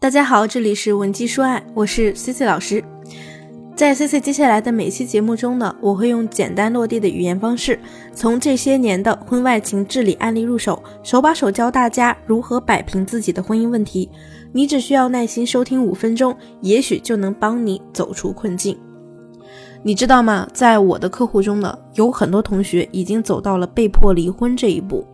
大家好，这里是文姬说爱，我是 C C 老师。在 C C 接下来的每期节目中呢，我会用简单落地的语言方式，从这些年的婚外情治理案例入手，手把手教大家如何摆平自己的婚姻问题。你只需要耐心收听五分钟，也许就能帮你走出困境。你知道吗？在我的客户中呢，有很多同学已经走到了被迫离婚这一步。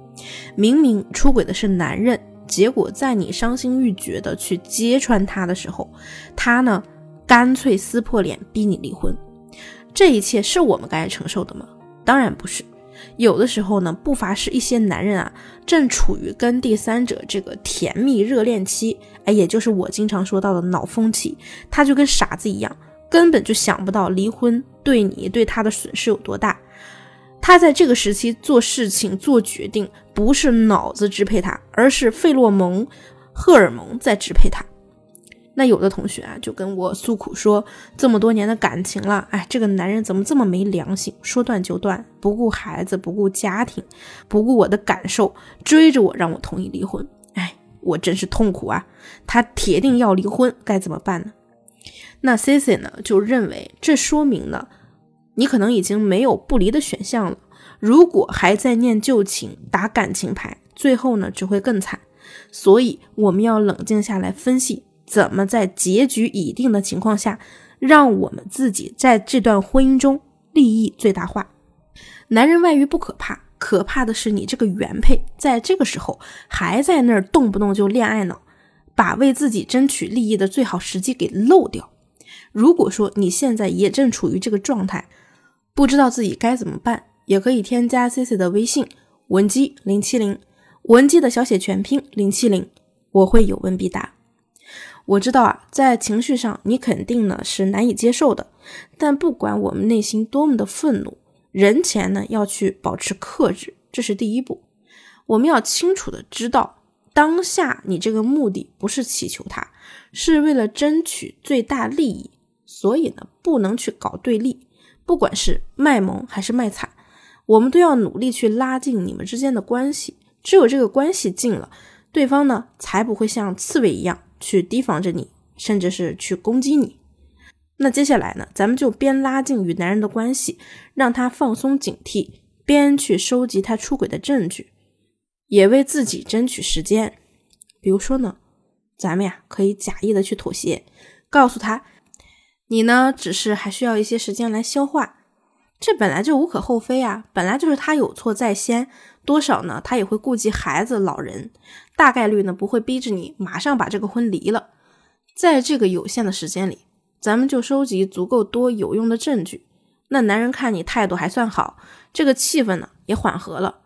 明明出轨的是男人。结果在你伤心欲绝的去揭穿他的时候，他呢干脆撕破脸逼你离婚。这一切是我们该承受的吗？当然不是。有的时候呢，不乏是一些男人啊，正处于跟第三者这个甜蜜热恋期，哎，也就是我经常说到的脑风期，他就跟傻子一样，根本就想不到离婚对你对他的损失有多大。他在这个时期做事情、做决定，不是脑子支配他，而是费洛蒙、荷尔蒙在支配他。那有的同学啊，就跟我诉苦说，这么多年的感情了，哎，这个男人怎么这么没良心，说断就断，不顾孩子，不顾家庭，不顾我的感受，追着我让我同意离婚。哎，我真是痛苦啊！他铁定要离婚，该怎么办呢？那 C C 呢，就认为这说明呢。你可能已经没有不离的选项了。如果还在念旧情、打感情牌，最后呢只会更惨。所以我们要冷静下来分析，怎么在结局已定的情况下，让我们自己在这段婚姻中利益最大化。男人外遇不可怕，可怕的是你这个原配在这个时候还在那儿动不动就恋爱脑，把为自己争取利益的最好时机给漏掉。如果说你现在也正处于这个状态，不知道自己该怎么办，也可以添加 C C 的微信文姬零七零，文姬的小写全拼零七零，我会有问必答。我知道啊，在情绪上你肯定呢是难以接受的，但不管我们内心多么的愤怒，人前呢要去保持克制，这是第一步。我们要清楚的知道，当下你这个目的不是祈求他，是为了争取最大利益，所以呢不能去搞对立。不管是卖萌还是卖惨，我们都要努力去拉近你们之间的关系。只有这个关系近了，对方呢才不会像刺猬一样去提防着你，甚至是去攻击你。那接下来呢，咱们就边拉近与男人的关系，让他放松警惕，边去收集他出轨的证据，也为自己争取时间。比如说呢，咱们呀可以假意的去妥协，告诉他。你呢，只是还需要一些时间来消化，这本来就无可厚非啊，本来就是他有错在先，多少呢，他也会顾及孩子、老人，大概率呢不会逼着你马上把这个婚离了。在这个有限的时间里，咱们就收集足够多有用的证据。那男人看你态度还算好，这个气氛呢也缓和了，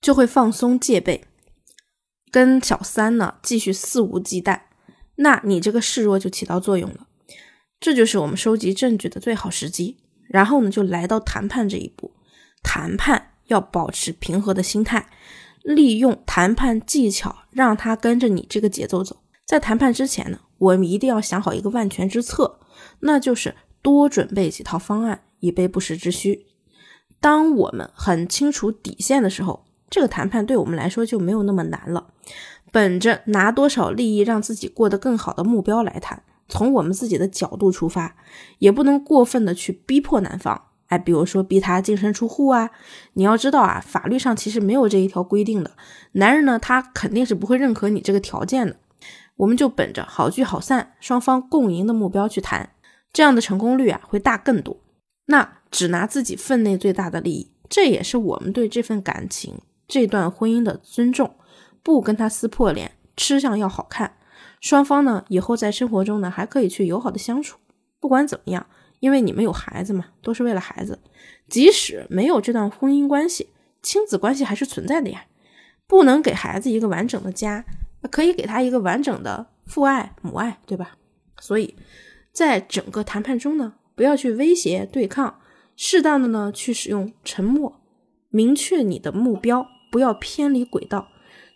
就会放松戒备，跟小三呢继续肆无忌惮。那你这个示弱就起到作用了。这就是我们收集证据的最好时机。然后呢，就来到谈判这一步。谈判要保持平和的心态，利用谈判技巧，让他跟着你这个节奏走。在谈判之前呢，我们一定要想好一个万全之策，那就是多准备几套方案，以备不时之需。当我们很清楚底线的时候，这个谈判对我们来说就没有那么难了。本着拿多少利益让自己过得更好的目标来谈。从我们自己的角度出发，也不能过分的去逼迫男方，哎，比如说逼他净身出户啊。你要知道啊，法律上其实没有这一条规定的。男人呢，他肯定是不会认可你这个条件的。我们就本着好聚好散、双方共赢的目标去谈，这样的成功率啊会大更多。那只拿自己分内最大的利益，这也是我们对这份感情、这段婚姻的尊重。不跟他撕破脸，吃相要好看。双方呢，以后在生活中呢，还可以去友好的相处。不管怎么样，因为你们有孩子嘛，都是为了孩子。即使没有这段婚姻关系，亲子关系还是存在的呀。不能给孩子一个完整的家，可以给他一个完整的父爱母爱，对吧？所以，在整个谈判中呢，不要去威胁对抗，适当的呢去使用沉默，明确你的目标，不要偏离轨道，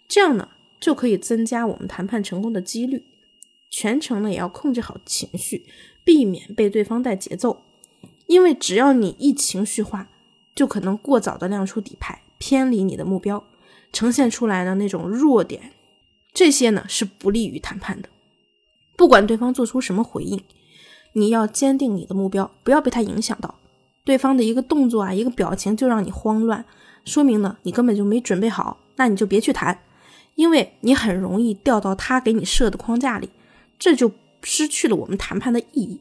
这样呢。就可以增加我们谈判成功的几率。全程呢也要控制好情绪，避免被对方带节奏。因为只要你一情绪化，就可能过早的亮出底牌，偏离你的目标，呈现出来的那种弱点，这些呢是不利于谈判的。不管对方做出什么回应，你要坚定你的目标，不要被他影响到。对方的一个动作啊，一个表情就让你慌乱，说明呢你根本就没准备好，那你就别去谈，因为你很容易掉到他给你设的框架里，这就失去了我们谈判的意义。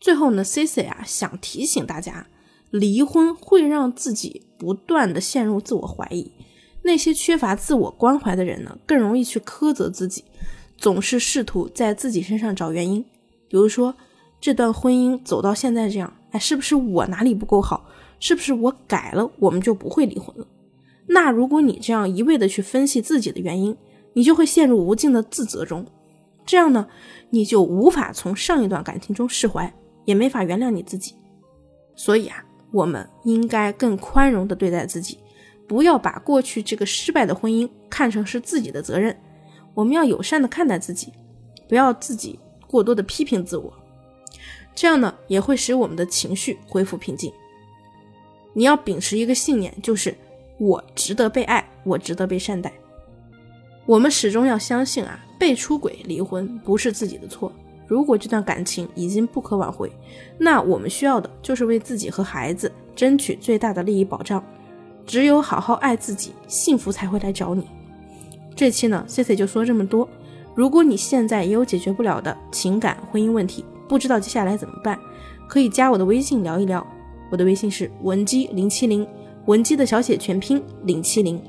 最后呢，Cici 啊想提醒大家，离婚会让自己不断的陷入自我怀疑。那些缺乏自我关怀的人呢，更容易去苛责自己，总是试图在自己身上找原因。比如说，这段婚姻走到现在这样，哎，是不是我哪里不够好？是不是我改了，我们就不会离婚了？那如果你这样一味的去分析自己的原因，你就会陷入无尽的自责中。这样呢，你就无法从上一段感情中释怀。也没法原谅你自己，所以啊，我们应该更宽容的对待自己，不要把过去这个失败的婚姻看成是自己的责任。我们要友善的看待自己，不要自己过多的批评自我，这样呢，也会使我们的情绪恢复平静。你要秉持一个信念，就是我值得被爱，我值得被善待。我们始终要相信啊，被出轨离婚不是自己的错。如果这段感情已经不可挽回，那我们需要的就是为自己和孩子争取最大的利益保障。只有好好爱自己，幸福才会来找你。这期呢，C C 就说这么多。如果你现在也有解决不了的情感婚姻问题，不知道接下来怎么办，可以加我的微信聊一聊。我的微信是文姬零七零，文姬的小写全拼零七零。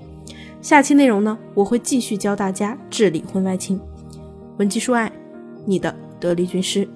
下期内容呢，我会继续教大家治理婚外情。文姬说爱，你的。得力军师。